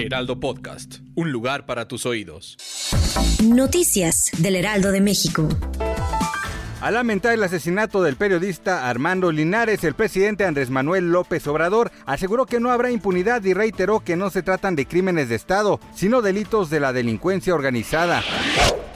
Heraldo Podcast, un lugar para tus oídos. Noticias del Heraldo de México. Al lamentar el asesinato del periodista Armando Linares, el presidente Andrés Manuel López Obrador aseguró que no habrá impunidad y reiteró que no se tratan de crímenes de Estado, sino delitos de la delincuencia organizada.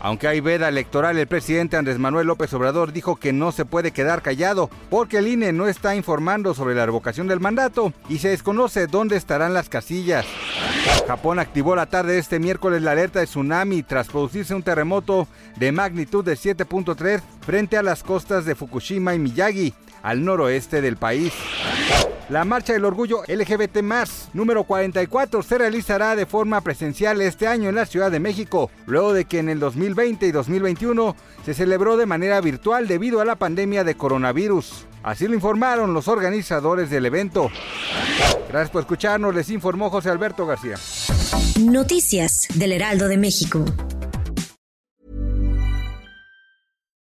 Aunque hay veda electoral, el presidente Andrés Manuel López Obrador dijo que no se puede quedar callado porque el INE no está informando sobre la revocación del mandato y se desconoce dónde estarán las casillas. Japón activó la tarde de este miércoles la alerta de tsunami tras producirse un terremoto de magnitud de 7.3 frente a las costas de Fukushima y Miyagi, al noroeste del país. La Marcha del Orgullo LGBT número 44 se realizará de forma presencial este año en la Ciudad de México, luego de que en el 2020 y 2021 se celebró de manera virtual debido a la pandemia de coronavirus. Así lo informaron los organizadores del evento. Gracias por escucharnos, les informó José Alberto García. Noticias del Heraldo de México.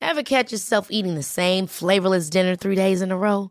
Ever catch yourself eating the same flavorless dinner three days in a row?